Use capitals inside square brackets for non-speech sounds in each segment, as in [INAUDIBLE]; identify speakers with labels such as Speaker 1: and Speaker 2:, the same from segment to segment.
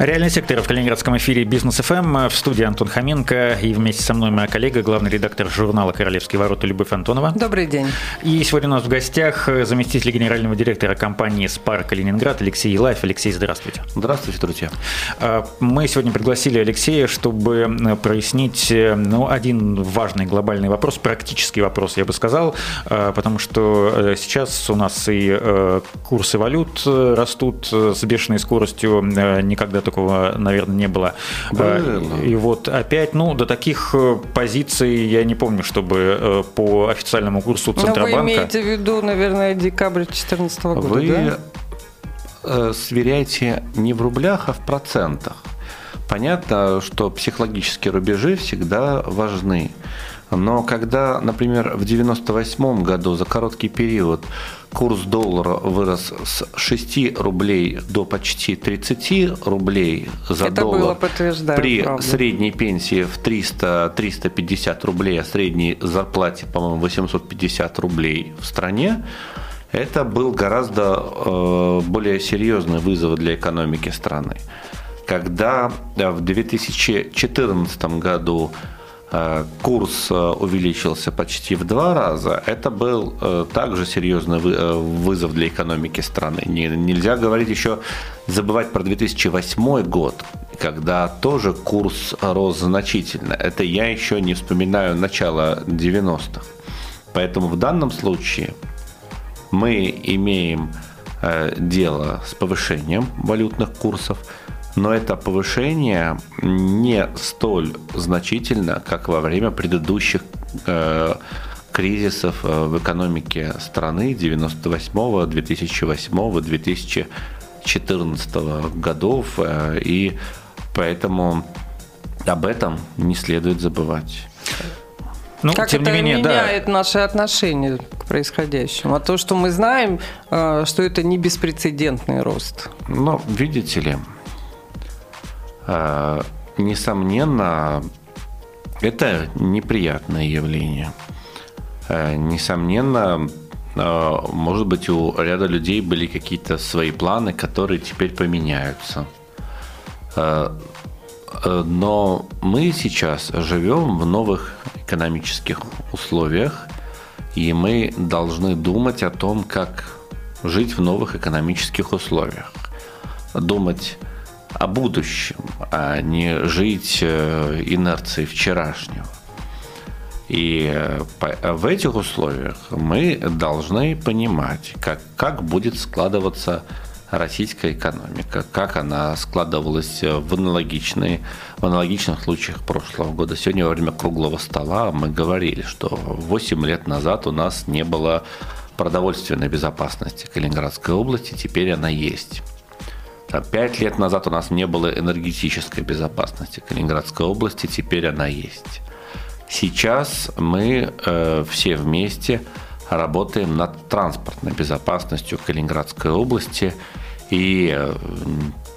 Speaker 1: Реальный сектор в Калининградском эфире Бизнес ФМ. В студии Антон Хоменко. И вместе со мной моя коллега, главный редактор журнала «Королевские ворота» Любовь Антонова.
Speaker 2: Добрый день.
Speaker 1: И сегодня у нас в гостях заместитель генерального директора компании «Спар Калининград» Алексей Елаев. Алексей, здравствуйте.
Speaker 3: Здравствуйте, друзья.
Speaker 1: А, мы сегодня пригласили Алексея, чтобы прояснить ну, один важный глобальный вопрос, практический вопрос, я бы сказал, а, потому что э, сейчас у нас и э, курсы валют э, растут с бешеной скоростью, никогда такого, наверное, не было.
Speaker 3: Было.
Speaker 1: И вот опять, ну, до таких э, позиций я не помню, чтобы э, по официальному курсу Центробанка...
Speaker 2: Но вы имеете в виду, наверное, декабрь 2014 года,
Speaker 3: Вы
Speaker 2: да?
Speaker 3: Э, сверяете не в рублях, а в процентах. Понятно, что психологические рубежи всегда важны. Но когда, например, в 1998 году за короткий период курс доллара вырос с 6 рублей до почти 30 рублей за
Speaker 2: Это
Speaker 3: доллар
Speaker 2: было,
Speaker 3: при
Speaker 2: правда.
Speaker 3: средней пенсии в 300-350 рублей, а средней зарплате, по-моему, 850 рублей в стране, это был гораздо э, более серьезный вызов для экономики страны. Когда э, в 2014 году курс э, увеличился почти в два раза, это был э, также серьезный вы- э, вызов для экономики страны. Не- Нельзя говорить еще, забывать про 2008 год, когда тоже курс рос значительно. Это я еще не вспоминаю начало 90-х. Поэтому в данном случае мы имеем э, дело с повышением валютных курсов, но это повышение не столь значительно, как во время предыдущих э, кризисов э, в экономике страны 98, 2008, 2014 годов. э, И поэтому об этом не следует забывать.
Speaker 1: Ну,
Speaker 2: как
Speaker 1: тем
Speaker 2: это
Speaker 1: не менее, да.
Speaker 2: меняет наши отношения к происходящему? А то, что мы знаем, э, что это не беспрецедентный рост.
Speaker 3: Но, видите ли, несомненно, это неприятное явление. Э, Несомненно, э, может быть, у ряда людей были какие-то свои планы, которые теперь поменяются. Э, э, Но мы сейчас живем в новых экономических условиях, и мы должны думать о том, как жить в новых экономических условиях. Думать о будущем, а не жить э, инерцией вчерашнего. И э, в этих условиях мы должны понимать, как, как будет складываться российская экономика, как она складывалась в, аналогичные, в аналогичных случаях прошлого года. Сегодня во время круглого стола мы говорили, что 8 лет назад у нас не было продовольственной безопасности Калининградской области, теперь она есть. А Пять лет назад у нас не было энергетической безопасности Калининградской области, теперь она есть. Сейчас мы э, все вместе работаем над транспортной безопасностью Калининградской области. И, э,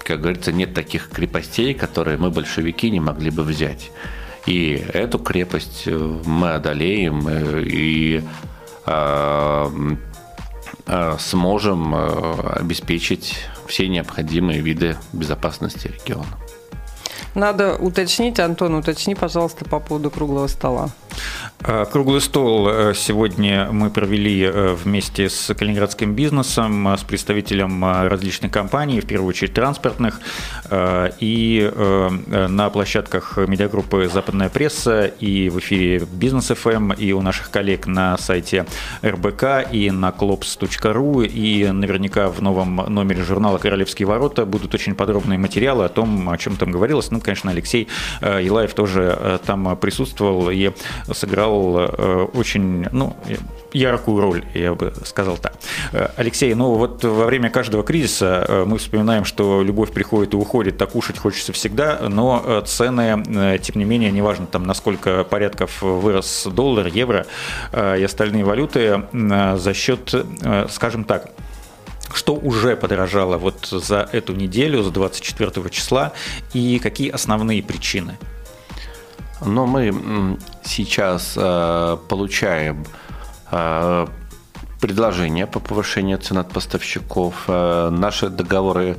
Speaker 3: как говорится, нет таких крепостей, которые мы, большевики, не могли бы взять. И эту крепость э, мы одолеем э, и э, э, сможем обеспечить все необходимые виды безопасности региона.
Speaker 2: Надо уточнить, Антон, уточни, пожалуйста, по поводу круглого стола.
Speaker 1: Э, Круглый стол э, сегодня мы провели э, вместе с калининградским бизнесом, с представителем различных компаний, в первую очередь транспортных, и на площадках медиагруппы «Западная пресса» и в эфире «Бизнес ФМ», и у наших коллег на сайте РБК, и на klops.ru, и наверняка в новом номере журнала «Королевские ворота» будут очень подробные материалы о том, о чем там говорилось. Ну, конечно, Алексей э, Елаев тоже э, там присутствовал и сыграл э, очень ну, яркую роль, я бы сказал так. Э, Алексей, ну вот во время каждого кризиса э, мы вспоминаем, что любовь приходит и уходит, так кушать хочется всегда, но э, цены, э, тем не менее, неважно там на сколько порядков вырос доллар, евро э, и остальные валюты, э, за счет, э, скажем так, Что уже подорожало вот за эту неделю, с 24 числа, и какие основные причины?
Speaker 3: Но мы сейчас э, получаем э, предложения по повышению цен от поставщиков. Э, наши договоры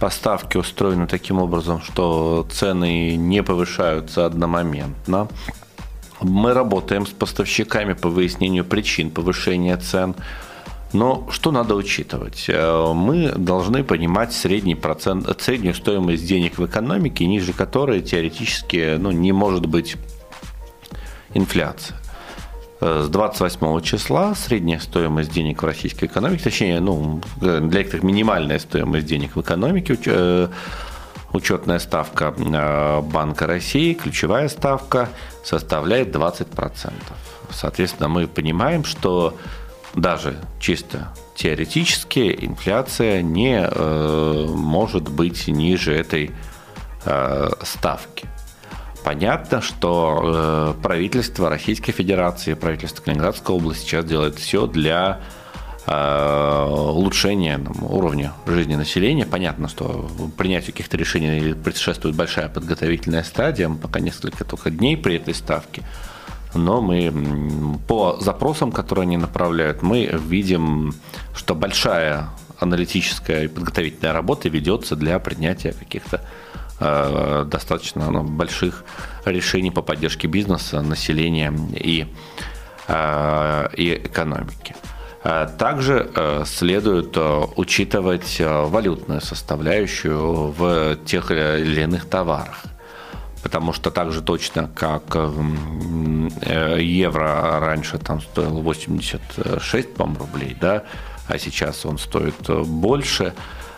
Speaker 3: поставки устроены таким образом, что цены не повышаются одномоментно. Мы работаем с поставщиками по выяснению причин повышения цен. Но что надо учитывать? Э, мы должны понимать средний процент, среднюю стоимость денег в экономике, ниже которой теоретически ну, не может быть инфляция. Э, с 28 числа средняя стоимость денег в российской экономике, точнее, ну, для некоторых минимальная стоимость денег в экономике, э, учетная ставка Банка России, ключевая ставка составляет 20%. Соответственно, мы понимаем, что даже чисто теоретически инфляция не э, может быть ниже этой э, ставки. Понятно, что э, правительство Российской Федерации, правительство Калининградской области сейчас делает все для э, улучшения там, уровня жизни населения. Понятно, что принятию каких-то решений предшествует большая подготовительная стадия, пока несколько только дней при этой ставке – но мы по запросам, которые они направляют, мы видим, что большая аналитическая и подготовительная работа ведется для принятия каких-то э, достаточно ну, больших решений по поддержке бизнеса, населения и, э, и экономики. Э, также э, следует э, учитывать валютную составляющую в тех или иных товарах потому что так же точно, как э, евро раньше там стоил 86, по рублей, да, а сейчас он стоит больше,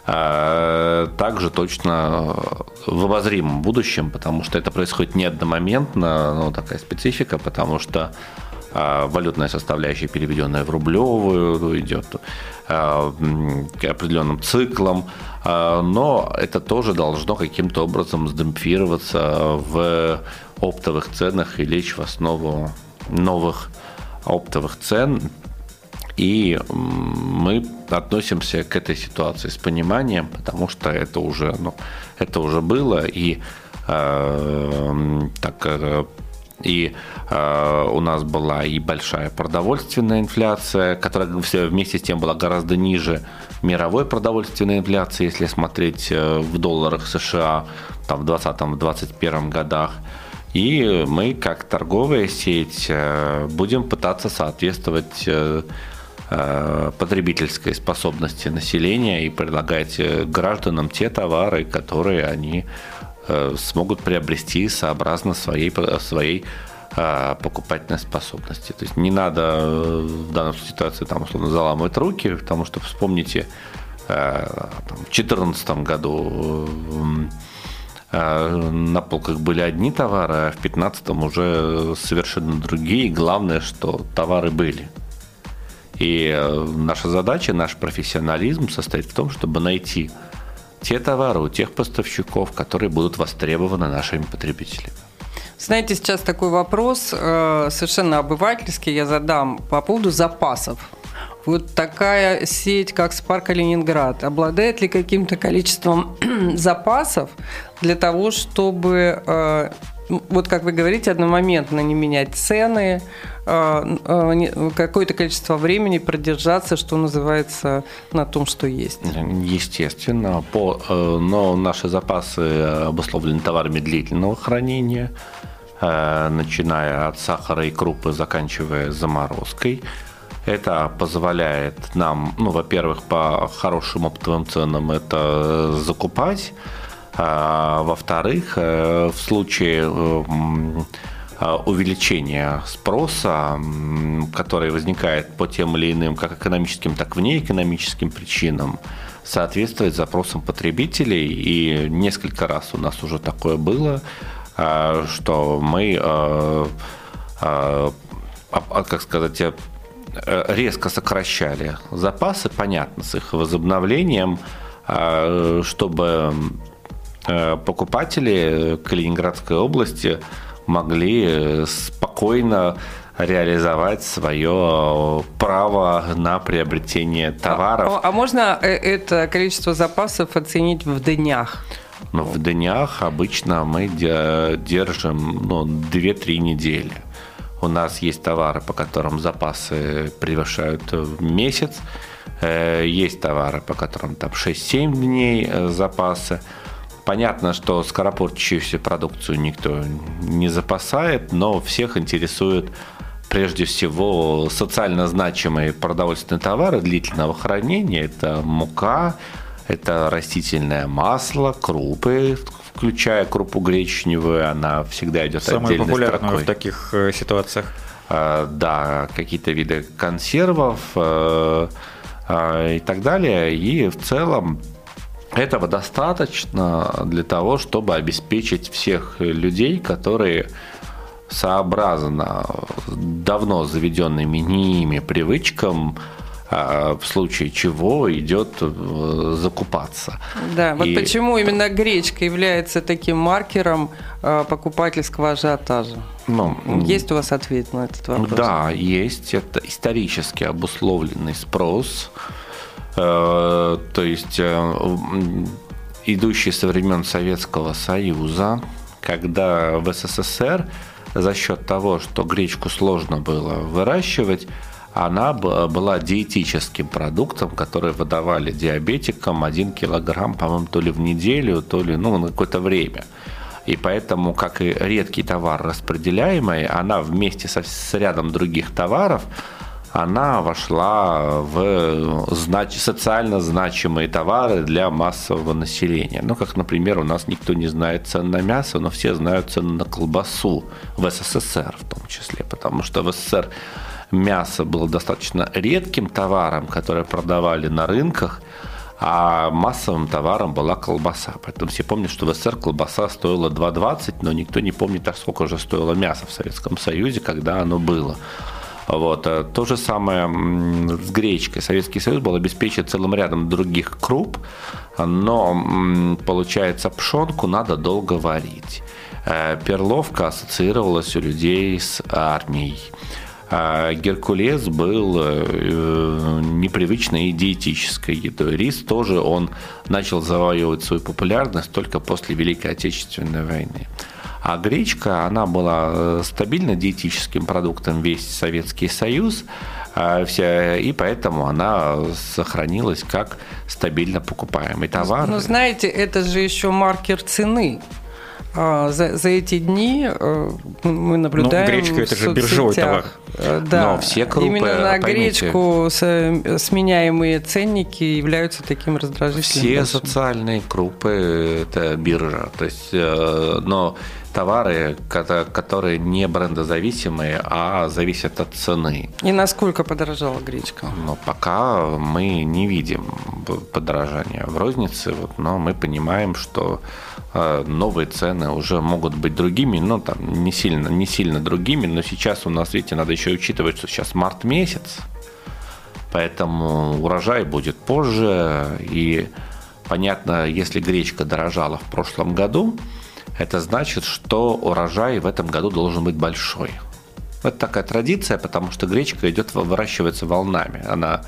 Speaker 3: а, также точно в обозримом будущем, потому что это происходит не одномоментно, ну, такая специфика, потому что валютная составляющая, переведенная в рублевую, идет определенным циклам, а, но это тоже должно каким-то образом сдемпфироваться в оптовых ценах и лечь в основу новых оптовых цен. И мы относимся к этой ситуации с пониманием, потому что это уже, ну, это уже было, и э, так э, и э, у нас была и большая продовольственная инфляция, которая все вместе с тем была гораздо ниже мировой продовольственной инфляции, если смотреть э, в долларах США там, в 2020-2021 годах. И мы, как торговая сеть, э, будем пытаться соответствовать э, потребительской способности населения и предлагать гражданам те товары, которые они смогут приобрести сообразно своей, своей покупательной способности. То есть не надо э, в данной ситуации там условно заламывать руки, потому что вспомните, э, в 2014 году э, на полках были одни товары, а в 2015 уже совершенно другие. Главное, что товары были. И наша задача, наш профессионализм состоит в том, чтобы найти те товары у тех поставщиков, которые будут востребованы нашими потребителями.
Speaker 2: Знаете, сейчас такой вопрос э, совершенно обывательский я задам по поводу запасов. Вот такая сеть, как Спарк Ленинград, обладает ли каким-то количеством [CLEARS THROAT] запасов для того, чтобы, э, вот как вы говорите, одномоментно не менять цены, э, какое-то количество времени продержаться, что называется, на том, что есть?
Speaker 3: Естественно, по, но наши запасы обусловлены товарами длительного хранения – Э, начиная от сахара и крупы, заканчивая заморозкой. Это позволяет нам, ну, во-первых, по хорошим оптовым ценам это закупать, а, во-вторых, э, в случае э, увеличения спроса, который возникает по тем или иным, как экономическим, так и внеэкономическим причинам, соответствовать запросам потребителей. И несколько раз у нас уже такое было, Э, что мы, э, э, как сказать, резко сокращали запасы, понятно, с их возобновлением, чтобы покупатели Калининградской области могли спокойно реализовать свое право на приобретение товаров.
Speaker 2: А, а можно э, это количество запасов оценить в днях?
Speaker 3: Ну, в днях обычно мы держим ну, 2-3 недели. У нас есть товары, по которым запасы превышают месяц. Э, есть товары, по которым там 6-7 дней э, запасы. Понятно, что скоропортящуюся продукцию никто не запасает, но всех интересует прежде всего социально значимые продовольственные товары длительного хранения. Это мука, это растительное масло, крупы, включая крупу гречневую, она всегда идет
Speaker 1: Самая
Speaker 3: отдельной
Speaker 1: популярная
Speaker 3: строкой.
Speaker 1: в таких э, ситуациях.
Speaker 3: А, да, какие-то виды консервов э, а, и так далее. И в целом этого достаточно для того, чтобы обеспечить всех людей, которые сообразно давно заведенными ними привычкам а, в случае чего идет э, закупаться.
Speaker 2: Да, вот и... почему именно гречка является таким маркером э, покупательского ажиотажа. Ну, есть у вас ответ на этот вопрос?
Speaker 3: Да, есть. Это исторически обусловленный спрос. То есть идущий со времен Советского Союза, когда в СССР за счет того, что гречку сложно было выращивать, она была диетическим продуктом, который выдавали диабетикам 1 килограмм, по-моему, то ли в неделю, то ли ну, на какое-то время. И поэтому, как и редкий товар распределяемый, она вместе со, с рядом других товаров она вошла в знач, социально значимые товары для массового населения. Ну, как, например, у нас никто не знает цен на мясо, но все знают цены на колбасу в СССР в том числе, потому что в СССР мясо было достаточно редким товаром, который продавали на рынках, а массовым товаром была колбаса. Поэтому все помнят, что в СССР колбаса стоила 2,20, но никто не помнит, так сколько уже стоило мясо в Советском Союзе, когда оно было. Вот. Э, то же самое с гречкой. Советский Союз был обеспечен целым рядом других круп, но получается пшенку надо долго варить. Э, перловка ассоциировалась у людей с армией. А Геркулес был э, непривычной и диетической едой. Рис тоже он начал завоевывать свою популярность только после Великой Отечественной войны. А гречка, она была э, стабильно диетическим продуктом весь Советский Союз, а и поэтому она сохранилась как стабильно покупаемый товар.
Speaker 2: Ну, знаете, это же еще маркер цены. А, за, за эти дни э, мы наблюдаем.
Speaker 1: Ну, гречка это же биржевой товар.
Speaker 2: Э, да, Но все крупы, именно на поймите, гречку сменяемые ценники являются таким раздражителем.
Speaker 3: Все большим. социальные крупы это биржа, то есть, э, но товары, которые не брендозависимые, а зависят от цены.
Speaker 2: И насколько подорожала гречка?
Speaker 3: Но пока мы не видим подорожания в рознице, вот, но мы понимаем, что э, новые цены уже могут быть другими, но там не сильно, не сильно другими, но сейчас у нас, видите, надо еще учитывать, что сейчас март месяц, поэтому урожай будет позже, и понятно, если гречка дорожала в прошлом году, это значит, что урожай в этом году должен быть большой. Это такая традиция, потому что гречка идет, выращивается волнами. Она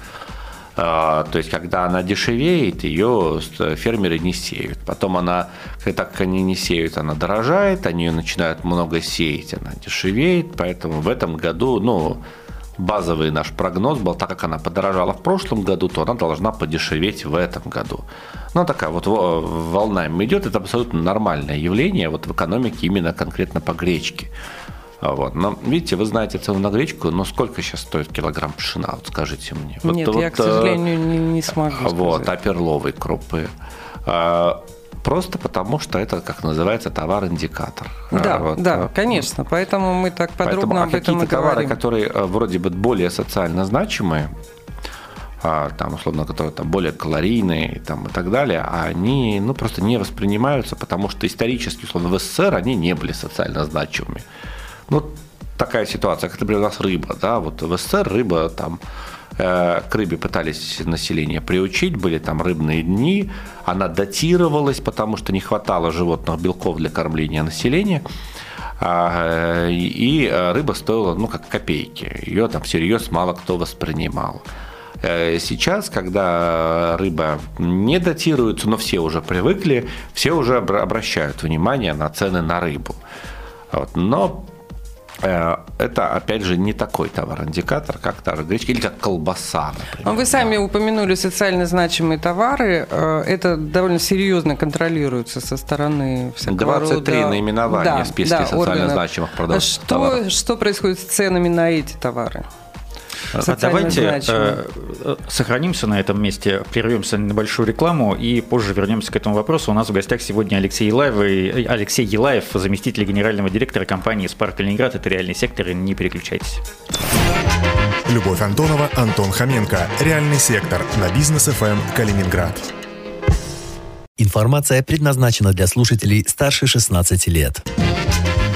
Speaker 3: а, то есть, когда она дешевеет, ее фермеры не сеют. Потом она, так как они не сеют, она дорожает, они ее начинают много сеять, она дешевеет. Поэтому в этом году, ну, базовый наш прогноз был, так как она подорожала в прошлом году, то она должна подешеветь в этом году. Ну, такая вот волна идет, это абсолютно нормальное явление вот в экономике именно конкретно по гречке. Вот. Но, видите, вы знаете цену на гречку, но сколько сейчас стоит килограмм пшена, вот скажите мне.
Speaker 2: Нет, вот, я, вот, к сожалению, не, не смогу
Speaker 3: Вот, сказать. а перловой крупы. А, просто потому, что это, как называется, товар-индикатор.
Speaker 2: Да, вот. да, конечно. Поэтому мы так подробно Поэтому, об
Speaker 3: а
Speaker 2: этом и
Speaker 3: говорим. товары, которые э, вроде бы более социально значимые, а, там, условно, которые там более калорийные там, и так далее, а они ну, просто не воспринимаются, потому что исторически, условно, в СССР они не были социально значимыми. Ну, такая ситуация, как, например, у нас рыба, да, вот в СССР рыба там э, к рыбе пытались население приучить, были там рыбные дни, она датировалась, потому что не хватало животных белков для кормления населения. А, и рыба стоила, ну, как копейки. Ее там всерьез мало кто воспринимал. Э, сейчас, когда рыба не датируется, но все уже привыкли, все уже обращают внимание на цены на рыбу. Вот. Но э, это, опять же, не такой товар-индикатор, как та же гречка или как колбаса, например.
Speaker 2: Вы сами упомянули социально значимые товары. Э, это довольно серьезно контролируется со стороны
Speaker 3: всякого 23 рода... наименования да, в списке да, социально органов. значимых продуктов.
Speaker 2: Что, что происходит с ценами на эти товары?
Speaker 1: А давайте э, э, сохранимся на этом месте, прервемся на небольшую рекламу и позже вернемся к этому вопросу. У нас в гостях сегодня Алексей Елаев, и, э, Алексей Елаев заместитель генерального директора компании «Спарк Калининград». Это реальный сектор, и не переключайтесь.
Speaker 4: Любовь Антонова, Антон Хоменко. Реальный сектор на бизнес ФМ Калининград.
Speaker 5: Информация предназначена для слушателей старше 16 лет.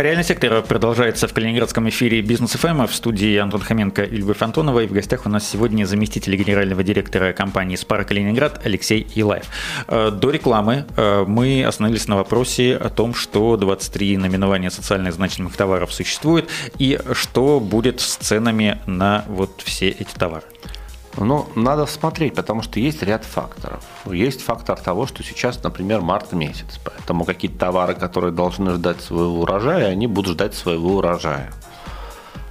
Speaker 1: Реальный сектор продолжается в калининградском эфире Бизнес ФМ. В студии Антон Хоменко и Любовь Антонова. И в гостях у нас сегодня заместитель генерального директора компании «Спара Калининград» Алексей Елаев. Э, до рекламы э, мы остановились на вопросе о том, что 23 наименования социально значимых товаров существует и что будет с ценами на вот все эти товары.
Speaker 3: Ну, надо смотреть, потому что есть ряд факторов. Есть фактор того, что сейчас, например, март месяц, поэтому какие-то товары, которые должны ждать своего урожая, они будут ждать своего урожая.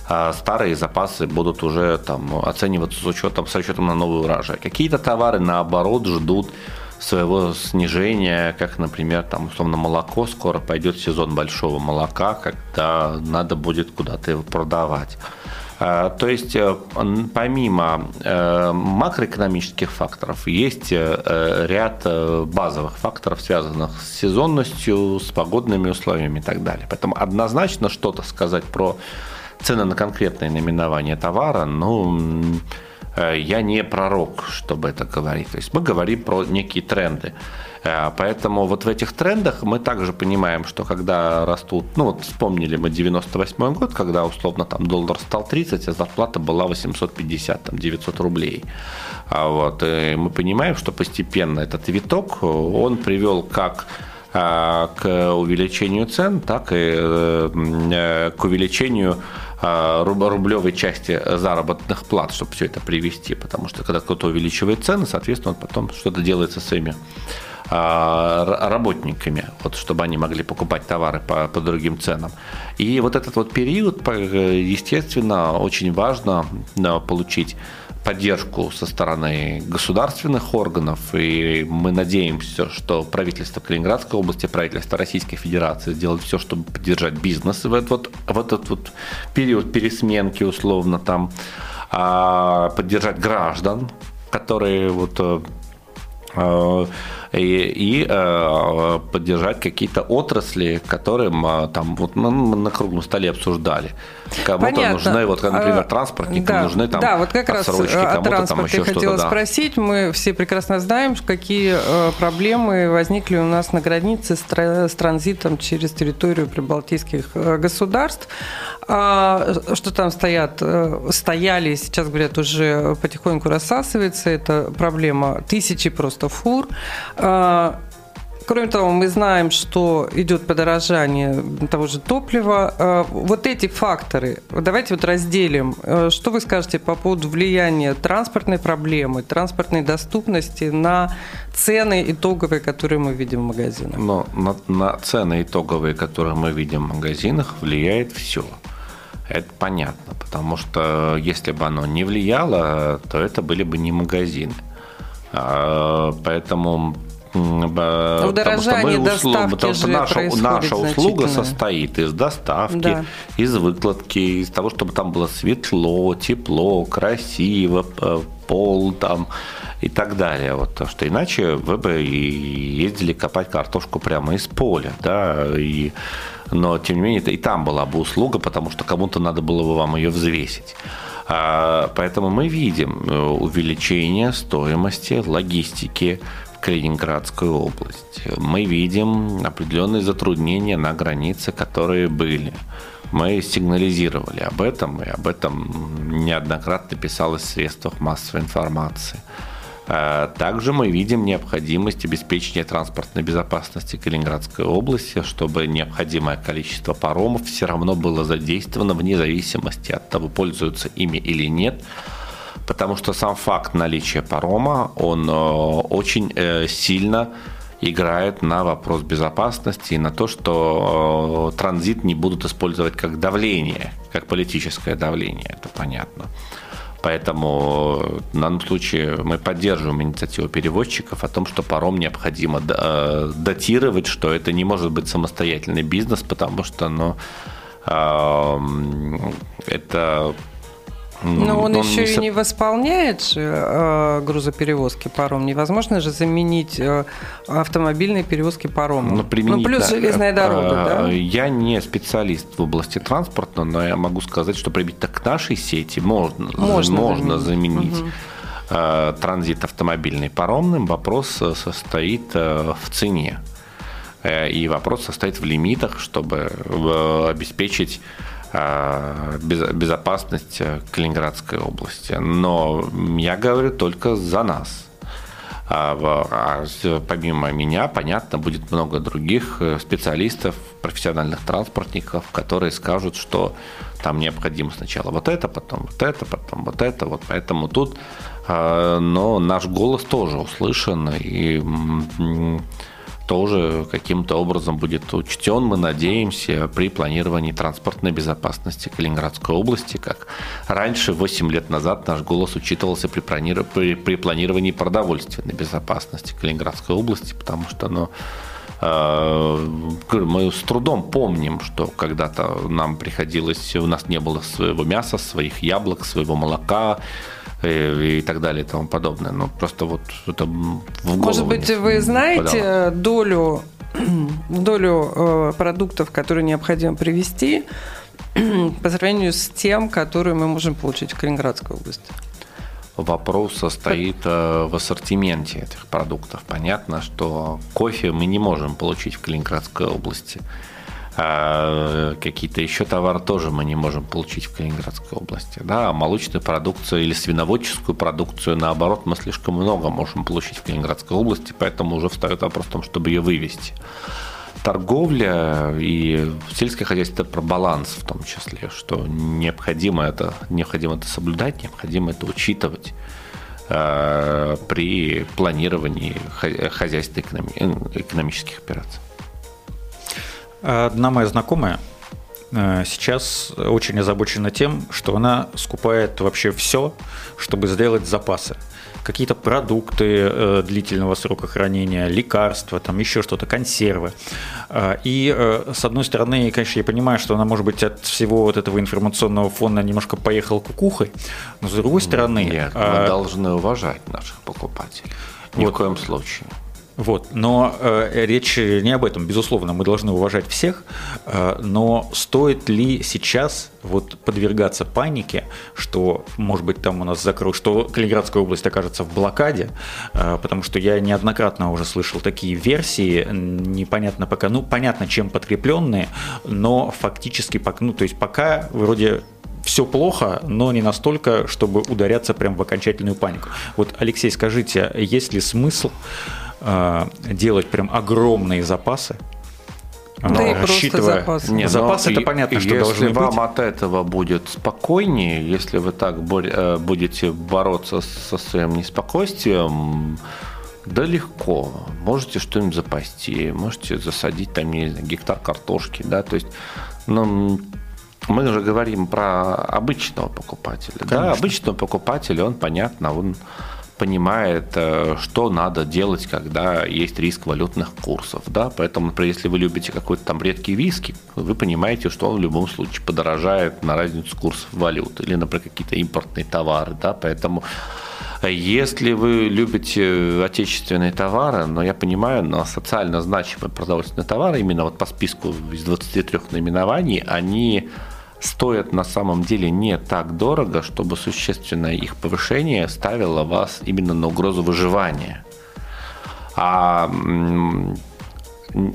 Speaker 3: А старые запасы будут уже там, оцениваться с учетом, с учетом на новый урожай. Какие-то товары, наоборот, ждут своего снижения, как, например, там, условно, молоко, скоро пойдет сезон большого молока, когда надо будет куда-то его продавать. А, то есть э, помимо э, макроэкономических факторов есть э, ряд базовых факторов, связанных с сезонностью, с погодными условиями и так далее. Поэтому однозначно что-то сказать про цены на конкретное наименование товара, ну, я не пророк, чтобы это говорить. То есть мы говорим про некие тренды. Э, поэтому вот в этих трендах мы также понимаем, что когда растут, ну вот вспомнили мы 98 год, когда условно там доллар стал 30, а зарплата была 850, там 900 рублей. А вот, и мы понимаем, что постепенно этот виток, он привел как э, к увеличению цен, так и э, к увеличению рублевой части заработных плат, чтобы все это привести, потому что когда кто-то увеличивает цены, соответственно, он потом что-то делает со своими а, работниками, вот, чтобы они могли покупать товары по, по другим ценам. И вот этот вот период, естественно, очень важно получить поддержку со стороны государственных органов, и мы надеемся, что правительство Калининградской области, правительство Российской Федерации сделает все, чтобы поддержать бизнес в этот вот, в этот вот период пересменки, условно, там, а поддержать граждан, которые вот э, и, и э, поддержать какие-то отрасли, которым э, там вот на, на круглом столе обсуждали. Кому-то нужны, вот, например, транспортникам да, нужны там
Speaker 2: Да, вот как раз о транспорте я хотела да. спросить. Мы все прекрасно знаем, какие э, проблемы возникли у нас на границе с, транзитом через территорию прибалтийских э, государств. А, что там стоят, стояли, сейчас говорят, уже потихоньку рассасывается. Это проблема тысячи просто фур. А, кроме того, мы знаем, что идет подорожание того же топлива. А, вот эти факторы, давайте вот разделим. А, что вы скажете по поводу влияния транспортной проблемы, транспортной доступности на цены итоговые, которые мы видим в магазинах?
Speaker 3: Но на, на цены итоговые, которые мы видим в магазинах, влияет все. Это понятно, потому что если бы оно не влияло, то это были бы не магазины. Поэтому
Speaker 2: Удорожание потому что, мы, потому что
Speaker 3: наша, наша услуга состоит из доставки, да. из выкладки, из того, чтобы там было светло, тепло, красиво, пол там и так далее. Вот, потому что иначе вы бы и ездили копать картошку прямо из поля, да, и но тем не менее и там была бы услуга, потому что кому-то надо было бы вам ее взвесить. А, поэтому мы видим э, увеличение стоимости логистики в Калининградскую область. Мы видим определенные затруднения на границе, которые были. Мы сигнализировали об этом, и об этом неоднократно писалось в средствах массовой информации. Э, также мы видим необходимость обеспечения транспортной безопасности Калининградской области, чтобы необходимое количество паромов все равно было задействовано вне зависимости от того, пользуются ими или нет. Потому что сам факт наличия парома, он э, очень э, сильно играет на вопрос безопасности и на то, что транзит не будут использовать как давление, как политическое давление, это понятно. Поэтому в данном случае мы поддерживаем инициативу перевозчиков о том, что паром необходимо э, датировать, что это не может быть самостоятельный бизнес, потому что ну, это
Speaker 2: но он, он еще не... и не восполняет же э, грузоперевозки паром. Невозможно же заменить э, автомобильные перевозки паромом. Ну, ну плюс железная дорога, э,
Speaker 3: да? Я не специалист в области транспорта, но я могу сказать, что применить к нашей сети можно, можно, можно заменить. заменить. Угу. Транзит автомобильный паромным. Вопрос э, состоит в цене. И вопрос состоит в лимитах, чтобы обеспечить безопасность Калининградской области. Но я говорю только за нас. А, а помимо меня, понятно, будет много других э, специалистов, профессиональных транспортников, которые скажут, что там необходимо сначала вот это, потом вот это, потом вот это, вот поэтому тут, э, но наш голос тоже услышан, и тоже каким-то образом будет учтен, мы надеемся, при планировании транспортной безопасности Калининградской области, как раньше, 8 лет назад, наш голос учитывался при, при, при планировании продовольственной безопасности Калининградской области, потому что ну, э, мы с трудом помним, что когда-то нам приходилось, у нас не было своего мяса, своих яблок, своего молока, и, и так далее и тому подобное. Но просто вот это в
Speaker 2: Может быть, вы знаете подало. долю, [CLEARS THROAT] долю э, продуктов, которые необходимо привезти [CLEARS THROAT] по сравнению с тем, которые мы можем получить в Калининградской области?
Speaker 3: Вопрос состоит э, в ассортименте этих продуктов. Понятно, что кофе мы не можем получить в Калининградской области. А какие-то еще товары тоже мы не можем получить в Калининградской области. Да, а молочную продукцию или свиноводческую продукцию, наоборот, мы слишком много можем получить в Калининградской области, поэтому уже встает вопрос в том, чтобы ее вывести. Торговля и сельское хозяйство – это про баланс в том числе, что необходимо это, необходимо это соблюдать, необходимо это учитывать э, при планировании хозяйства экономических операций.
Speaker 1: Одна моя знакомая э, сейчас очень озабочена тем, что она скупает вообще все, чтобы сделать запасы. Какие-то продукты э, длительного срока хранения, лекарства, там еще что-то, консервы. Э, и с одной стороны, конечно, я понимаю, что она, может быть, от всего вот этого информационного фона немножко поехала кукухой, но с другой стороны...
Speaker 3: Нет, мы должны уважать наших покупателей. Ни вот, в коем случае.
Speaker 1: Вот. Но э, речь не об этом. Безусловно, мы должны уважать всех. Э, но стоит ли сейчас вот подвергаться панике, что, может быть, там у нас закроют, что Калининградская область окажется в блокаде, э, потому что я неоднократно уже слышал такие версии, непонятно пока, ну, понятно, чем подкрепленные, но фактически, ну, то есть пока вроде все плохо, но не настолько, чтобы ударяться прям в окончательную панику. Вот, Алексей, скажите, есть ли смысл делать прям огромные запасы,
Speaker 2: да и рассчитывая... запасы.
Speaker 3: Нет, запас это понятно, что если вам быть. от этого будет спокойнее, если вы так э, будете бороться со своим неспокойствием, да легко. Можете что-нибудь запасти, можете засадить там, не знаю, гектар картошки, да, то есть, ну, мы же говорим про обычного покупателя. Конечно. Да, обычного покупателя, он, понятно, он понимает, э, что надо делать, когда есть риск валютных курсов. Да? Поэтому, например, если вы любите какой-то там редкий виски, вы понимаете, что он в любом случае подорожает на разницу курсов валют или, например, какие-то импортные товары. Да? Поэтому если вы любите отечественные товары, но я понимаю, но социально значимые продовольственные товары, именно вот по списку из 23 наименований, они стоят на самом деле не так дорого, чтобы существенное их повышение ставило вас именно на угрозу выживания. А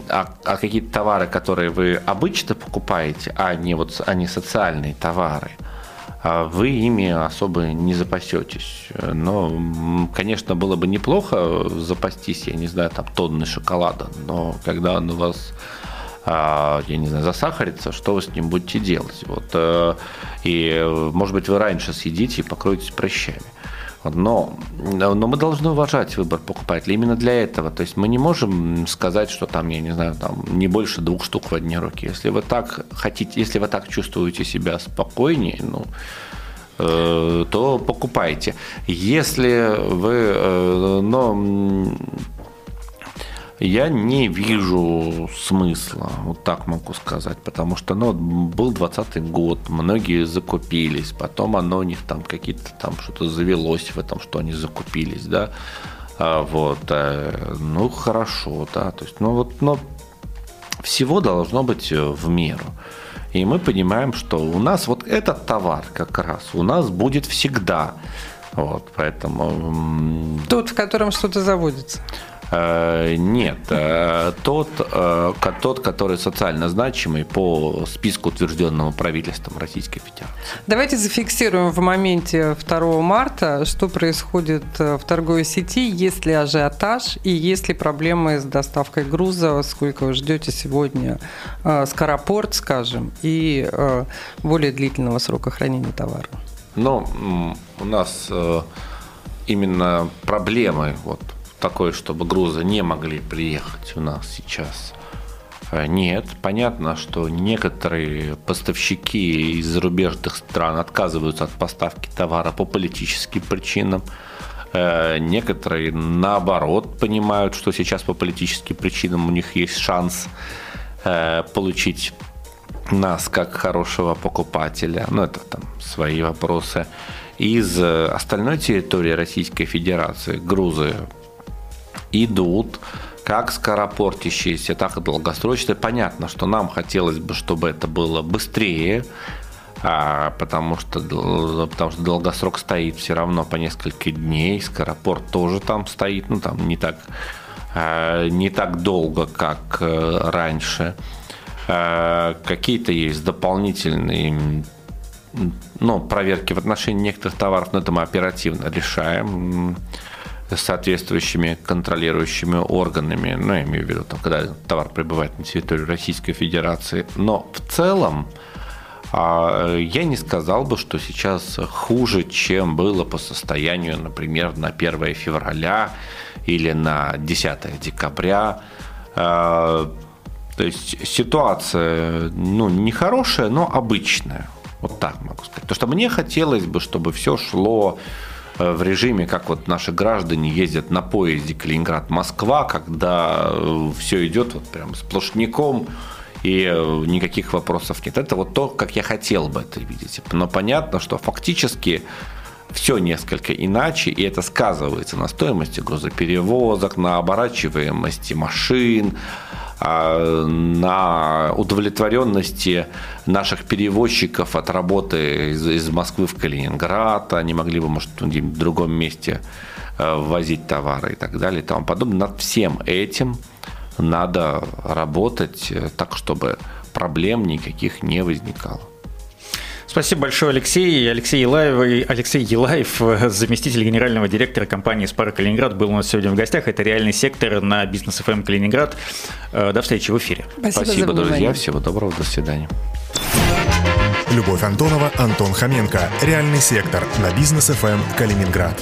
Speaker 3: а, а какие-то товары, которые вы обычно покупаете, а не вот а социальные товары, а вы ими особо не запасетесь. Но, конечно, было бы неплохо запастись, я не знаю, там тонны шоколада, но когда он у вас я не знаю, засахарится, что вы с ним будете делать? Вот, э, и, может быть, вы раньше съедите и покроетесь прыщами. Но, но мы должны уважать выбор покупателя именно для этого. То есть мы не можем сказать, что там, я не знаю, там не больше двух штук в одни руки. Если вы так хотите, если вы так чувствуете себя спокойнее, ну, э, то покупайте. Если вы, э, но я не вижу смысла, вот так могу сказать, потому что ну, был 20 год, многие закупились, потом оно у них там какие-то там что-то завелось в этом, что они закупились, да, а, вот, э, ну хорошо, да, то есть, ну вот, но всего должно быть в меру. И мы понимаем, что у нас вот этот товар как раз у нас будет всегда. Вот, поэтому...
Speaker 2: Тот, в котором что-то заводится.
Speaker 3: Э, нет, э, тот, э, тот, который социально значимый по списку, утвержденному правительством Российской Федерации.
Speaker 2: Давайте зафиксируем в моменте 2 марта, что происходит в торговой сети, есть ли ажиотаж и есть ли проблемы с доставкой груза, сколько вы ждете сегодня скоропорт, скажем, и более длительного срока хранения товара.
Speaker 3: Ну, у нас именно проблемы вот такой, чтобы грузы не могли приехать у нас сейчас. Э, нет, понятно, что некоторые поставщики из зарубежных стран отказываются от поставки товара по политическим причинам. Э, некоторые, наоборот, понимают, что сейчас по политическим причинам у них есть шанс э, получить нас как хорошего покупателя. Ну, это там свои вопросы. Из остальной территории Российской Федерации грузы идут как скоропортящиеся, так и долгосрочные. Понятно, что нам хотелось бы, чтобы это было быстрее, а, потому, что, потому что долгосрок стоит все равно по несколько дней, скоропорт тоже там стоит, ну там не так, а, не так долго, как э, раньше. А, какие-то есть дополнительные ну, проверки в отношении некоторых товаров, но это мы оперативно решаем соответствующими контролирующими органами, ну, я имею в виду, там, когда товар прибывает на территорию Российской Федерации. Но в целом а, я не сказал бы, что сейчас хуже, чем было по состоянию, например, на 1 февраля или на 10 декабря. А, то есть ситуация ну, не хорошая, но обычная. Вот так могу сказать. То, что мне хотелось бы, чтобы все шло в режиме, как вот наши граждане ездят на поезде Калининград-Москва, когда э, все идет вот прям сплошняком, и э, никаких вопросов нет. Это вот то, как я хотел бы это видеть. Но понятно, что фактически все несколько иначе, и это сказывается на стоимости грузоперевозок, на оборачиваемости машин, на удовлетворенности наших перевозчиков от работы из, из Москвы в Калининград. Они могли бы, может, в другом месте э, возить товары и так далее и тому подобное. Над всем этим надо работать э, так, чтобы проблем никаких не возникало.
Speaker 1: Спасибо большое, Алексей. Алексей Елаев, Алексей Елаев, заместитель генерального директора компании «Спара Калининград», был у нас сегодня в гостях. Это реальный сектор на бизнес ФМ Калининград. Э, до встречи в эфире.
Speaker 3: Спасибо, Спасибо друзья. Всего доброго. До свидания.
Speaker 4: Любовь Антонова, Антон Хоменко. Реальный сектор на бизнес ФМ Калининград.